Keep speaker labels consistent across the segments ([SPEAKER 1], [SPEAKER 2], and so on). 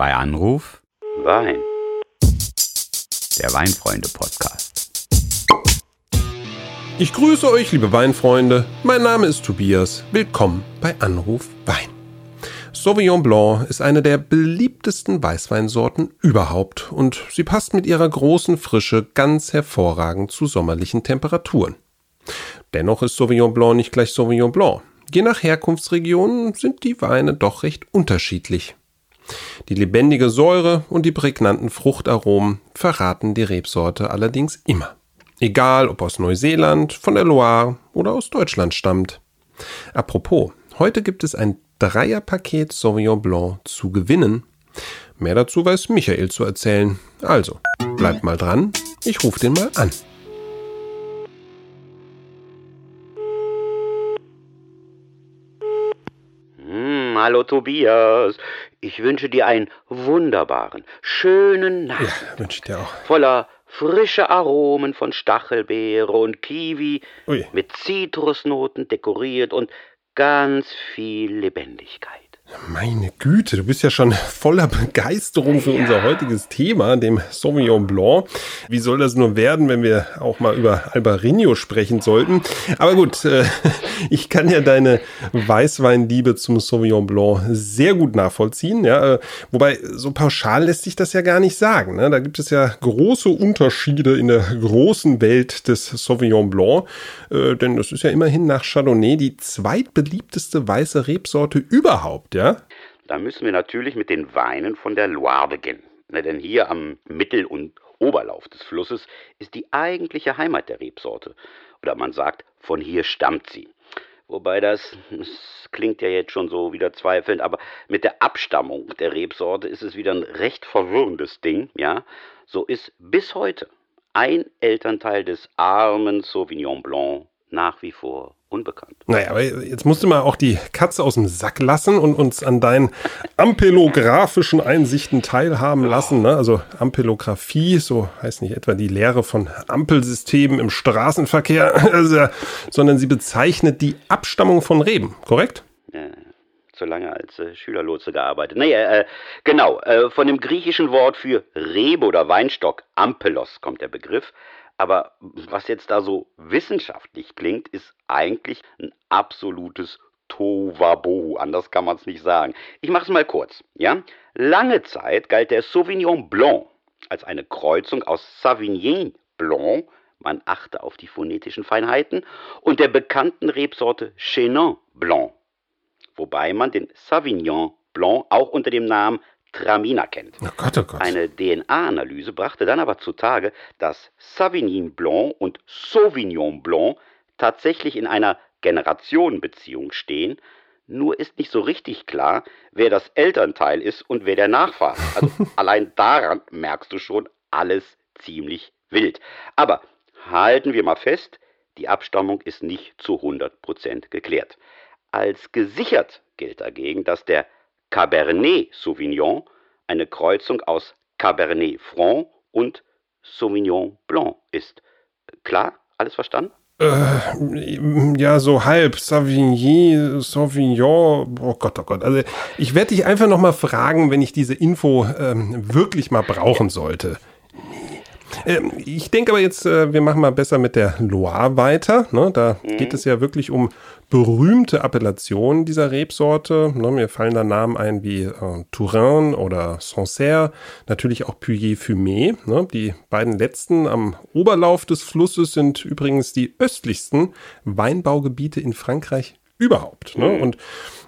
[SPEAKER 1] Bei Anruf
[SPEAKER 2] Wein.
[SPEAKER 1] der Weinfreunde-Podcast.
[SPEAKER 3] Ich grüße euch, liebe Weinfreunde. Mein Name ist Tobias. Willkommen bei Anruf Wein. Sauvignon Blanc ist eine der beliebtesten Weißweinsorten überhaupt und sie passt mit ihrer großen Frische ganz hervorragend zu sommerlichen Temperaturen. Dennoch ist Sauvignon Blanc nicht gleich Sauvignon Blanc. Je nach Herkunftsregion sind die Weine doch recht unterschiedlich. Die lebendige Säure und die prägnanten Fruchtaromen verraten die Rebsorte allerdings immer. Egal ob aus Neuseeland, von der Loire oder aus Deutschland stammt. Apropos, heute gibt es ein Dreierpaket Sauvignon Blanc zu gewinnen. Mehr dazu weiß Michael zu erzählen. Also, bleibt mal dran, ich rufe den mal an.
[SPEAKER 2] Hallo Tobias. Ich wünsche dir einen wunderbaren, schönen
[SPEAKER 3] Ja,
[SPEAKER 2] Nachmittag.
[SPEAKER 3] wünsche ich dir auch.
[SPEAKER 2] Voller frische Aromen von Stachelbeere und Kiwi,
[SPEAKER 3] Ui.
[SPEAKER 2] mit Zitrusnoten dekoriert und ganz viel Lebendigkeit.
[SPEAKER 3] Meine Güte, du bist ja schon voller Begeisterung für unser heutiges Thema, dem Sauvignon Blanc. Wie soll das nur werden, wenn wir auch mal über Albarino sprechen sollten? Aber gut, äh, ich kann ja deine Weißweinliebe zum Sauvignon Blanc sehr gut nachvollziehen. Ja, äh, wobei so pauschal lässt sich das ja gar nicht sagen. Ne? Da gibt es ja große Unterschiede in der großen Welt des Sauvignon Blanc, äh, denn das ist ja immerhin nach Chardonnay die zweitbeliebteste weiße Rebsorte überhaupt. Ja.
[SPEAKER 2] Da müssen wir natürlich mit den Weinen von der Loire beginnen. Na, denn hier am Mittel- und Oberlauf des Flusses ist die eigentliche Heimat der Rebsorte. Oder man sagt, von hier stammt sie. Wobei das, das klingt ja jetzt schon so wieder zweifelnd, aber mit der Abstammung der Rebsorte ist es wieder ein recht verwirrendes Ding, ja. So ist bis heute ein Elternteil des armen Sauvignon Blanc nach wie vor unbekannt.
[SPEAKER 3] Naja, aber jetzt musst du mal auch die Katze aus dem Sack lassen und uns an deinen ampelografischen Einsichten teilhaben lassen. Ne? Also Ampelographie, so heißt nicht etwa die Lehre von Ampelsystemen im Straßenverkehr, sondern sie bezeichnet die Abstammung von Reben, korrekt?
[SPEAKER 2] äh, zu lange als äh, Schülerlotse gearbeitet. Nee, äh, genau, äh, von dem griechischen Wort für Rebe oder Weinstock, Ampelos, kommt der Begriff. Aber was jetzt da so wissenschaftlich klingt, ist eigentlich ein absolutes Tohuwabohu. Anders kann man es nicht sagen. Ich mache es mal kurz. Ja? Lange Zeit galt der Sauvignon Blanc als eine Kreuzung aus Savigny Blanc, man achte auf die phonetischen Feinheiten, und der bekannten Rebsorte Chenin Blanc wobei man den Savignon Blanc auch unter dem Namen Traminer kennt.
[SPEAKER 3] Oh Gott, oh Gott.
[SPEAKER 2] Eine DNA-Analyse brachte dann aber zutage, dass Savigny Blanc und Sauvignon Blanc tatsächlich in einer Generationenbeziehung stehen, nur ist nicht so richtig klar, wer das Elternteil ist und wer der Nachfahre. Also allein daran merkst du schon, alles ziemlich wild. Aber halten wir mal fest, die Abstammung ist nicht zu 100% geklärt. Als gesichert gilt dagegen, dass der Cabernet Sauvignon eine Kreuzung aus Cabernet Franc und Sauvignon Blanc ist. Klar? Alles verstanden?
[SPEAKER 3] Ja, so halb. Savigny, Sauvignon. Oh Gott, oh Gott. Also ich werde dich einfach noch mal fragen, wenn ich diese Info ähm, wirklich mal brauchen sollte. Ähm, ich denke aber jetzt, äh, wir machen mal besser mit der Loire weiter. Ne? Da geht es ja wirklich um berühmte Appellationen dieser Rebsorte. Ne? Mir fallen da Namen ein wie äh, Touraine oder Sancerre, natürlich auch Puyer-Fumé. Ne? Die beiden letzten am Oberlauf des Flusses sind übrigens die östlichsten Weinbaugebiete in Frankreich überhaupt. Ne? Und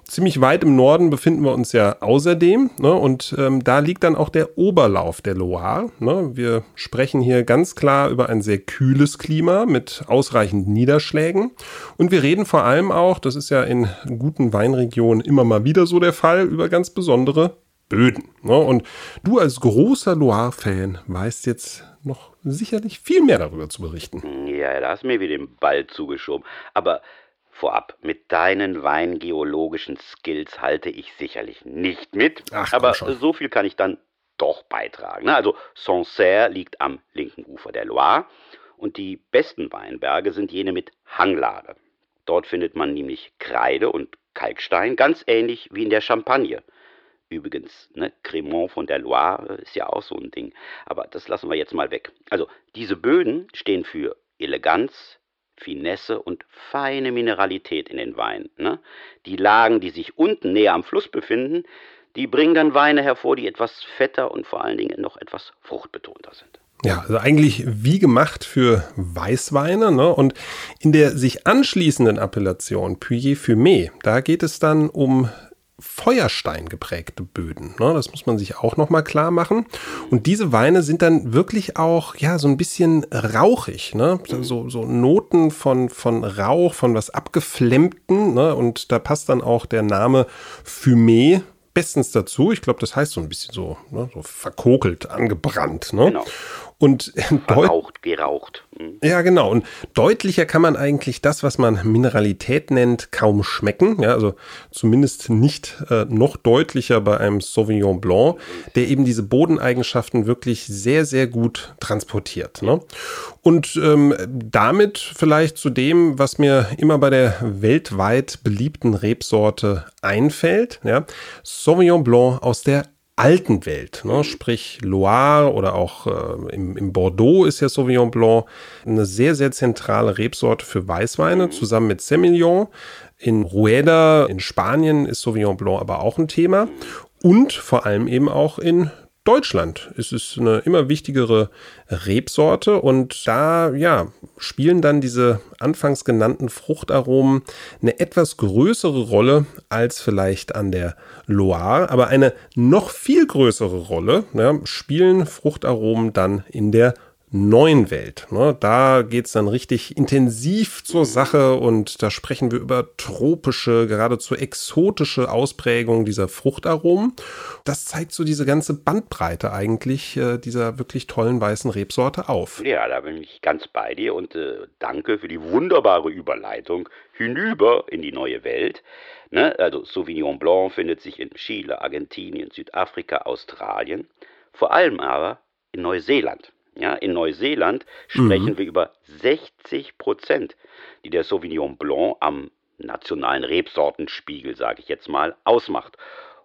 [SPEAKER 3] ziemlich weit im Norden befinden wir uns ja außerdem. Ne? Und ähm, da liegt dann auch der Oberlauf der Loire. Ne? Wir sprechen hier ganz klar über ein sehr kühles Klima mit ausreichend Niederschlägen. Und wir reden vor allem auch, das ist ja in guten Weinregionen immer mal wieder so der Fall, über ganz besondere Böden. Ne? Und du als großer Loire-Fan weißt jetzt noch sicherlich viel mehr darüber zu berichten.
[SPEAKER 2] Ja, da hast du mir wieder den Ball zugeschoben. Aber vorab, mit deinen weingeologischen Skills halte ich sicherlich nicht mit.
[SPEAKER 3] Ach,
[SPEAKER 2] aber
[SPEAKER 3] schon.
[SPEAKER 2] so viel kann ich dann doch beitragen. Also Sancerre liegt am linken Ufer der Loire und die besten Weinberge sind jene mit Hanglage. Dort findet man nämlich Kreide und Kalkstein, ganz ähnlich wie in der Champagne. Übrigens, ne, Cremant von der Loire ist ja auch so ein Ding. Aber das lassen wir jetzt mal weg. Also, diese Böden stehen für Eleganz, Finesse und feine Mineralität in den Weinen. Ne? Die Lagen, die sich unten näher am Fluss befinden, die bringen dann Weine hervor, die etwas fetter und vor allen Dingen noch etwas fruchtbetonter sind.
[SPEAKER 3] Ja, also eigentlich wie gemacht für Weißweine. Ne? Und in der sich anschließenden Appellation Puyer Fumé, da geht es dann um Feuerstein geprägte Böden. Ne? Das muss man sich auch nochmal klar machen. Und diese Weine sind dann wirklich auch, ja, so ein bisschen rauchig. Ne? So, so Noten von, von Rauch, von was Abgeflemmten. Ne? Und da passt dann auch der Name Fumé bestens dazu. Ich glaube, das heißt so ein bisschen so, ne? so verkokelt, angebrannt. Ne? Genau. Und
[SPEAKER 2] Verraucht, geraucht.
[SPEAKER 3] Mhm. Ja, genau. Und deutlicher kann man eigentlich das, was man Mineralität nennt, kaum schmecken. Ja, also zumindest nicht äh, noch deutlicher bei einem Sauvignon Blanc, der eben diese Bodeneigenschaften wirklich sehr, sehr gut transportiert. Ne? Und ähm, damit vielleicht zu dem, was mir immer bei der weltweit beliebten Rebsorte einfällt. Ja? Sauvignon Blanc aus der alten Welt, ne? sprich Loire oder auch äh, im, im, Bordeaux ist ja Sauvignon Blanc eine sehr, sehr zentrale Rebsorte für Weißweine, zusammen mit Semillon. In Rueda in Spanien ist Sauvignon Blanc aber auch ein Thema und vor allem eben auch in Deutschland. Ist es eine immer wichtigere Rebsorte und da ja spielen dann diese anfangs genannten Fruchtaromen eine etwas größere Rolle als vielleicht an der Loire, aber eine noch viel größere Rolle ja, spielen Fruchtaromen dann in der neuen Welt. Ne? Da geht's dann richtig intensiv zur Sache und da sprechen wir über tropische, geradezu exotische Ausprägungen dieser Fruchtaromen. Das zeigt so diese ganze Bandbreite eigentlich äh, dieser wirklich tollen weißen Rebsorte auf.
[SPEAKER 2] Ja, da bin ich ganz bei dir und äh, danke für die wunderbare Überleitung hinüber in die neue Welt. Ne? Also Sauvignon Blanc findet sich in Chile, Argentinien, Südafrika, Australien, vor allem aber in Neuseeland. Ja, in Neuseeland sprechen mhm. wir über 60 Prozent, die der Sauvignon Blanc am nationalen Rebsortenspiegel, sage ich jetzt mal, ausmacht.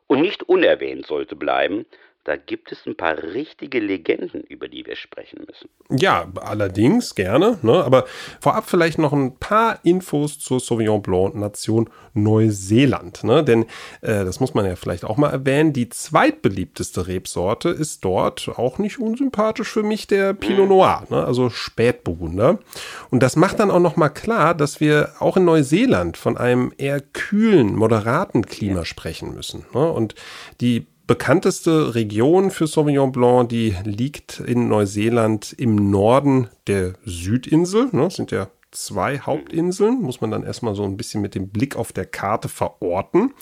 [SPEAKER 2] Und nicht unerwähnt sollte bleiben, da gibt es ein paar richtige Legenden, über die wir sprechen müssen.
[SPEAKER 3] Ja, allerdings gerne. Ne? Aber vorab vielleicht noch ein paar Infos zur Sauvignon Blanc Nation Neuseeland. Ne? Denn äh, das muss man ja vielleicht auch mal erwähnen. Die zweitbeliebteste Rebsorte ist dort auch nicht unsympathisch für mich der Pinot Noir, ne? also Spätburgunder. Und das macht dann auch noch mal klar, dass wir auch in Neuseeland von einem eher kühlen, moderaten Klima sprechen müssen. Ne? Und die bekannteste Region für Sauvignon Blanc, die liegt in Neuseeland im Norden der Südinsel. Ne, sind ja zwei Hauptinseln, muss man dann erstmal so ein bisschen mit dem Blick auf der Karte verorten.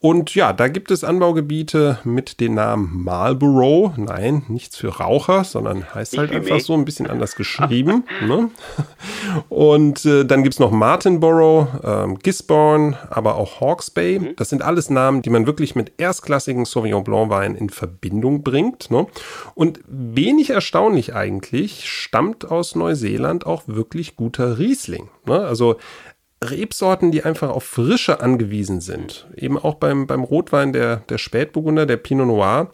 [SPEAKER 3] Und ja, da gibt es Anbaugebiete mit dem Namen Marlborough. Nein, nichts für Raucher, sondern heißt halt einfach so ein bisschen anders geschrieben. ne? Und äh, dann gibt es noch Martinborough, ähm, Gisborne, aber auch Hawke's Bay. Mhm. Das sind alles Namen, die man wirklich mit erstklassigen Sauvignon Blanc Wein in Verbindung bringt. Ne? Und wenig erstaunlich eigentlich, stammt aus Neuseeland auch wirklich guter Riesling. Ne? Also Rebsorten, die einfach auf Frische angewiesen sind. Eben auch beim, beim Rotwein der, der Spätburgunder, der Pinot Noir,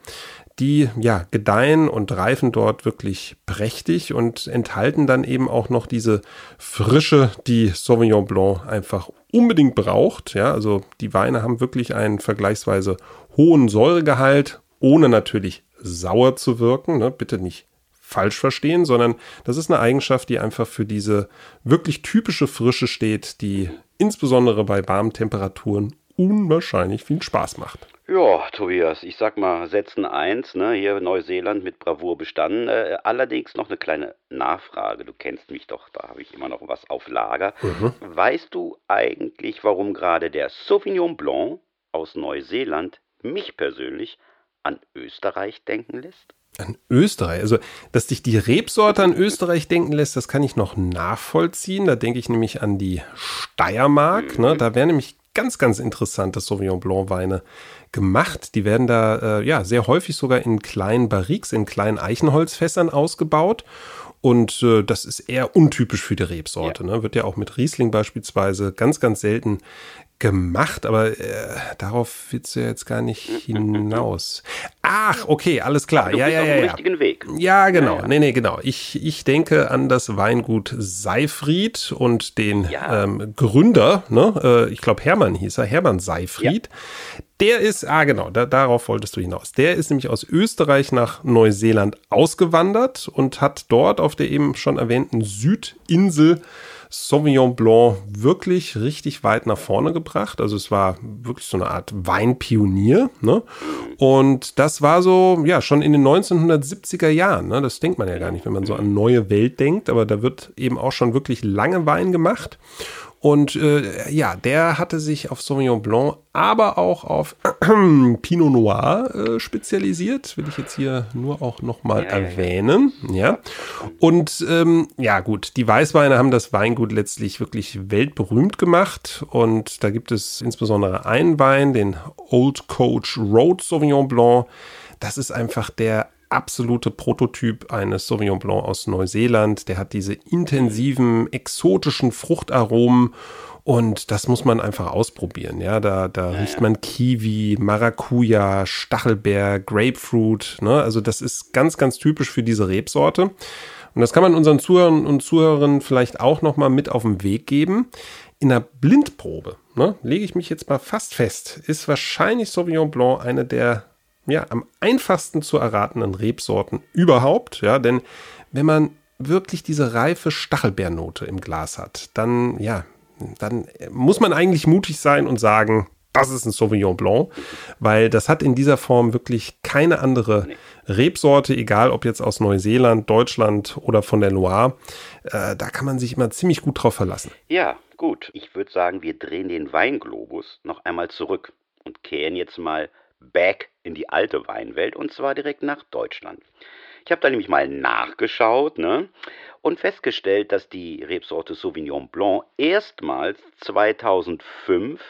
[SPEAKER 3] die ja gedeihen und reifen dort wirklich prächtig und enthalten dann eben auch noch diese Frische, die Sauvignon Blanc einfach unbedingt braucht. Ja, also die Weine haben wirklich einen vergleichsweise hohen Säuregehalt, ohne natürlich sauer zu wirken. Ne? Bitte nicht falsch verstehen, sondern das ist eine Eigenschaft, die einfach für diese wirklich typische Frische steht, die insbesondere bei warmen Temperaturen unwahrscheinlich viel Spaß macht.
[SPEAKER 2] Ja, Tobias, ich sag mal, Sätzen 1, ne, hier Neuseeland mit Bravour bestanden. Äh, allerdings noch eine kleine Nachfrage. Du kennst mich doch, da habe ich immer noch was auf Lager. Mhm. Weißt du eigentlich, warum gerade der Sauvignon Blanc aus Neuseeland mich persönlich an Österreich denken lässt?
[SPEAKER 3] An Österreich. Also, dass dich die Rebsorte an Österreich denken lässt, das kann ich noch nachvollziehen. Da denke ich nämlich an die Steiermark. Ne? Mhm. Da wäre nämlich ganz, ganz interessante Sauvignon Blanc Weine gemacht. Die werden da äh, ja sehr häufig sogar in kleinen Barriques, in kleinen Eichenholzfässern ausgebaut. Und äh, das ist eher untypisch für die Rebsorte. Ja. Ne? Wird ja auch mit Riesling beispielsweise ganz, ganz selten gemacht, aber äh, darauf willst du ja jetzt gar nicht hinaus. Ach, okay, alles klar.
[SPEAKER 2] Du
[SPEAKER 3] ja, ja,
[SPEAKER 2] auf
[SPEAKER 3] ja,
[SPEAKER 2] dem
[SPEAKER 3] ja.
[SPEAKER 2] richtigen Weg.
[SPEAKER 3] Ja, genau.
[SPEAKER 2] Ja, ja.
[SPEAKER 3] Nee, nee, genau. Ich, ich denke an das Weingut Seifried und den
[SPEAKER 2] Ja.
[SPEAKER 3] ähm, Gründer, ne? Äh, ich glaube Hermann hieß er, Hermann Seifried. Der ist, ah genau, da, darauf wolltest du hinaus. Der ist nämlich aus Österreich nach Neuseeland ausgewandert und hat dort auf der eben schon erwähnten Südinsel Sauvignon Blanc wirklich richtig weit nach vorne gebracht. Also es war wirklich so eine Art Weinpionier. Ne? Und das war so, ja, schon in den 1970er Jahren. Ne? Das denkt man ja gar nicht, wenn man so an neue Welt denkt. Aber da wird eben auch schon wirklich lange Wein gemacht. Und äh, ja, der hatte sich auf Sauvignon Blanc, aber auch auf Pinot Noir äh, spezialisiert. Will ich jetzt hier nur auch nochmal
[SPEAKER 2] Ja, ja, ja.
[SPEAKER 3] erwähnen. Ja. Und ähm, ja, gut, die Weißweine haben das Weingut letztlich wirklich weltberühmt gemacht. Und da gibt es insbesondere einen Wein, den Old Coach Road Sauvignon Blanc. Das ist einfach der absolute Prototyp eines Sauvignon Blanc aus Neuseeland. Der hat diese intensiven, exotischen Fruchtaromen und das muss man einfach ausprobieren. Ja, da, da riecht man Kiwi, Maracuja, Stachelbeer, Grapefruit. Ne? Also das ist ganz, ganz typisch für diese Rebsorte. Und das kann man unseren Zuhörern und Zuhörerinnen vielleicht auch noch mal mit auf den Weg geben. In einer Blindprobe, ne, lege ich mich jetzt mal fast fest, ist wahrscheinlich Sauvignon Blanc eine der ja, am einfachsten zu erratenden Rebsorten überhaupt. Ja, denn wenn man wirklich diese reife Stachelbeernote im Glas hat, dann, ja, dann muss man eigentlich mutig sein und sagen, das ist ein Sauvignon Blanc, weil das hat in dieser Form wirklich keine andere Rebsorte, egal ob jetzt aus Neuseeland, Deutschland oder von der Loire. Äh, da kann man sich immer ziemlich gut drauf verlassen.
[SPEAKER 2] Ja, gut. Ich würde sagen, wir drehen den Weinglobus noch einmal zurück und kehren jetzt mal back in die alte Weinwelt und zwar direkt nach Deutschland. Ich habe da nämlich mal nachgeschaut ne, und festgestellt, dass die Rebsorte Sauvignon Blanc erstmals 2005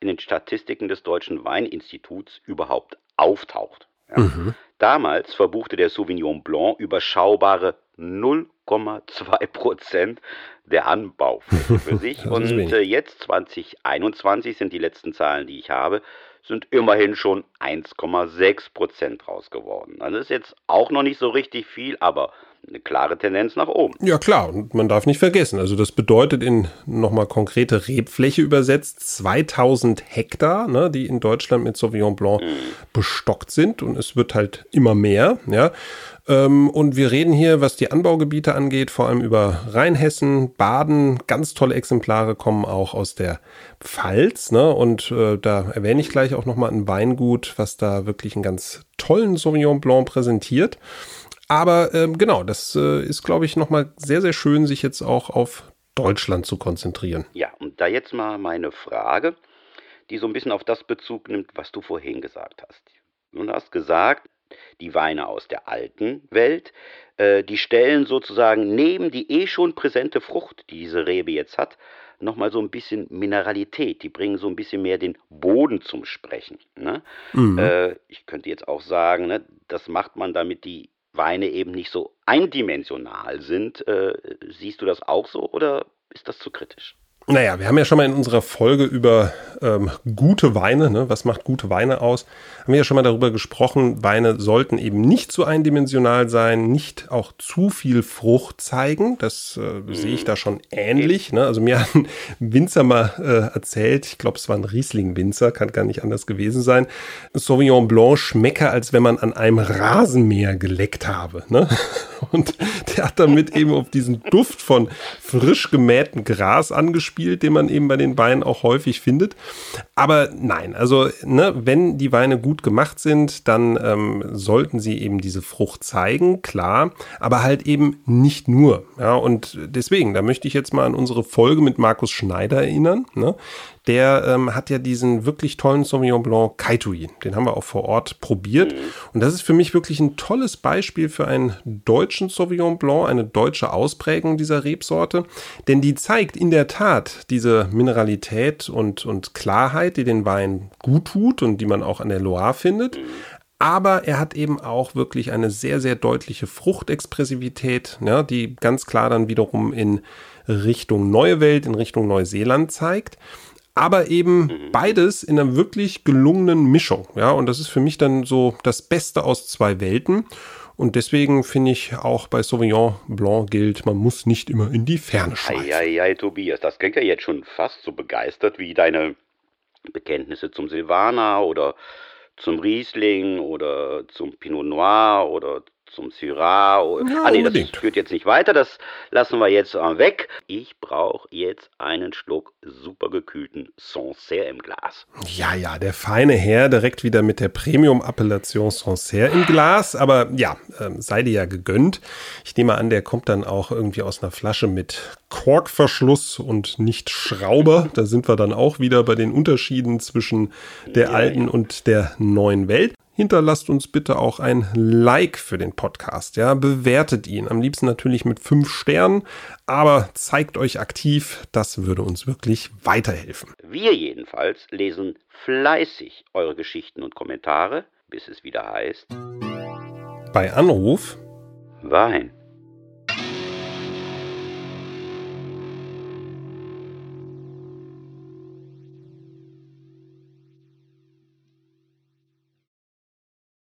[SPEAKER 2] in den Statistiken des Deutschen Weininstituts überhaupt auftaucht. Ja. Damals verbuchte der Sauvignon Blanc überschaubare 0,2 Prozent der Anbaufläche für sich. Und äh, jetzt 2021 sind die letzten Zahlen, die ich habe, sind immerhin schon 1,6 Prozent raus geworden. Also Das ist jetzt auch noch nicht so richtig viel, aber eine klare Tendenz nach oben.
[SPEAKER 3] Ja klar, und man darf nicht vergessen, also das bedeutet in nochmal konkrete Rebfläche übersetzt 2000 Hektar, ne, die in Deutschland mit Sauvignon Blanc bestockt sind und es wird halt immer mehr, ja. Ähm, und wir reden hier, was die Anbaugebiete angeht, vor allem über Rheinhessen, Baden, ganz tolle Exemplare kommen auch aus der Pfalz, ne, und äh, da erwähne ich gleich auch nochmal ein Weingut, was da wirklich einen ganz tollen Sauvignon Blanc präsentiert. Aber ähm, genau, das äh, ist, glaube ich, nochmal sehr, sehr schön, sich jetzt auch auf Deutschland zu konzentrieren.
[SPEAKER 2] Ja, und da jetzt mal meine Frage, die so ein bisschen auf das Bezug nimmt, was du vorhin gesagt hast. Du hast gesagt, die Weine aus der alten Welt, äh, die stellen sozusagen neben die eh schon präsente Frucht, die diese Rebe jetzt hat, nochmal so ein bisschen Mineralität. Die bringen so ein bisschen mehr den Boden zum Sprechen. Ne? Äh, ich könnte jetzt auch sagen, ne, das macht man, damit die Weine eben nicht so eindimensional sind. Äh, siehst du das auch so oder ist das zu kritisch?
[SPEAKER 3] Naja, wir haben ja schon mal in unserer Folge über ähm, gute Weine, ne? was macht gute Weine aus, haben wir ja schon mal darüber gesprochen, Weine sollten eben nicht zu eindimensional sein, nicht auch zu viel Frucht zeigen. Das äh, sehe ich da schon ähnlich. Ne? Also mir hat ein Winzer mal äh, erzählt, ich glaube, es war ein Riesling-Winzer, kann gar nicht anders gewesen sein. Sauvignon Blanc schmecke, als wenn man an einem Rasenmäher geleckt habe. Ne? Und der hat damit eben auf diesen Duft von frisch gemähtem Gras angespielt, den man eben bei den Weinen auch häufig findet. Aber nein, also ne, wenn die Weine gut gemacht sind, dann ähm, sollten sie eben diese Frucht zeigen, klar, aber halt eben nicht nur. Ja, und deswegen, da möchte ich jetzt mal an unsere Folge mit Markus Schneider erinnern. Ne? Der ähm, hat ja diesen wirklich tollen Sauvignon Blanc Kaitui. Den haben wir auch vor Ort probiert. Und das ist für mich wirklich ein tolles Beispiel für einen deutschen Sauvignon Blanc, eine deutsche Ausprägung dieser Rebsorte. Denn die zeigt in der Tat diese Mineralität und, und Klarheit, die den Wein gut tut und die man auch an der Loire findet. Aber er hat eben auch wirklich eine sehr, sehr deutliche Fruchtexpressivität, ja, die ganz klar dann wiederum in Richtung Neue Welt, in Richtung Neuseeland zeigt. Aber eben beides in einer wirklich gelungenen Mischung. Ja, und das ist für mich dann so das Beste aus zwei Welten. Und deswegen finde ich auch bei Sauvignon Blanc gilt, man muss nicht immer in die Ferne schweifen.
[SPEAKER 2] Eieiei, Tobias, das klingt ja jetzt schon fast so begeistert wie deine Bekenntnisse zum Silvaner oder zum Riesling oder zum Pinot Noir oder zum Syrah. Oder,
[SPEAKER 3] Ja,
[SPEAKER 2] ah, nee,
[SPEAKER 3] unbedingt.
[SPEAKER 2] das führt jetzt nicht weiter, das lassen wir jetzt äh, weg. Ich brauche jetzt einen Schluck super gekühlten Sancerre im Glas.
[SPEAKER 3] Ja, ja, der feine Herr direkt wieder mit der Premium-Appellation Sancerre im Glas. Aber ja, ähm, sei dir ja gegönnt. Ich nehme an, der kommt dann auch irgendwie aus einer Flasche mit Korkverschluss und nicht Schrauber. Da sind wir dann auch wieder bei den Unterschieden zwischen der alten und der neuen Welt. Hinterlasst uns bitte auch ein Like für den Podcast. Ja, bewertet ihn. Am liebsten natürlich mit fünf Sternen, aber zeigt euch aktiv. Das würde uns wirklich weiterhelfen.
[SPEAKER 2] Wir jedenfalls lesen fleißig eure Geschichten und Kommentare, bis es wieder heißt
[SPEAKER 3] Bei Anruf
[SPEAKER 2] Wein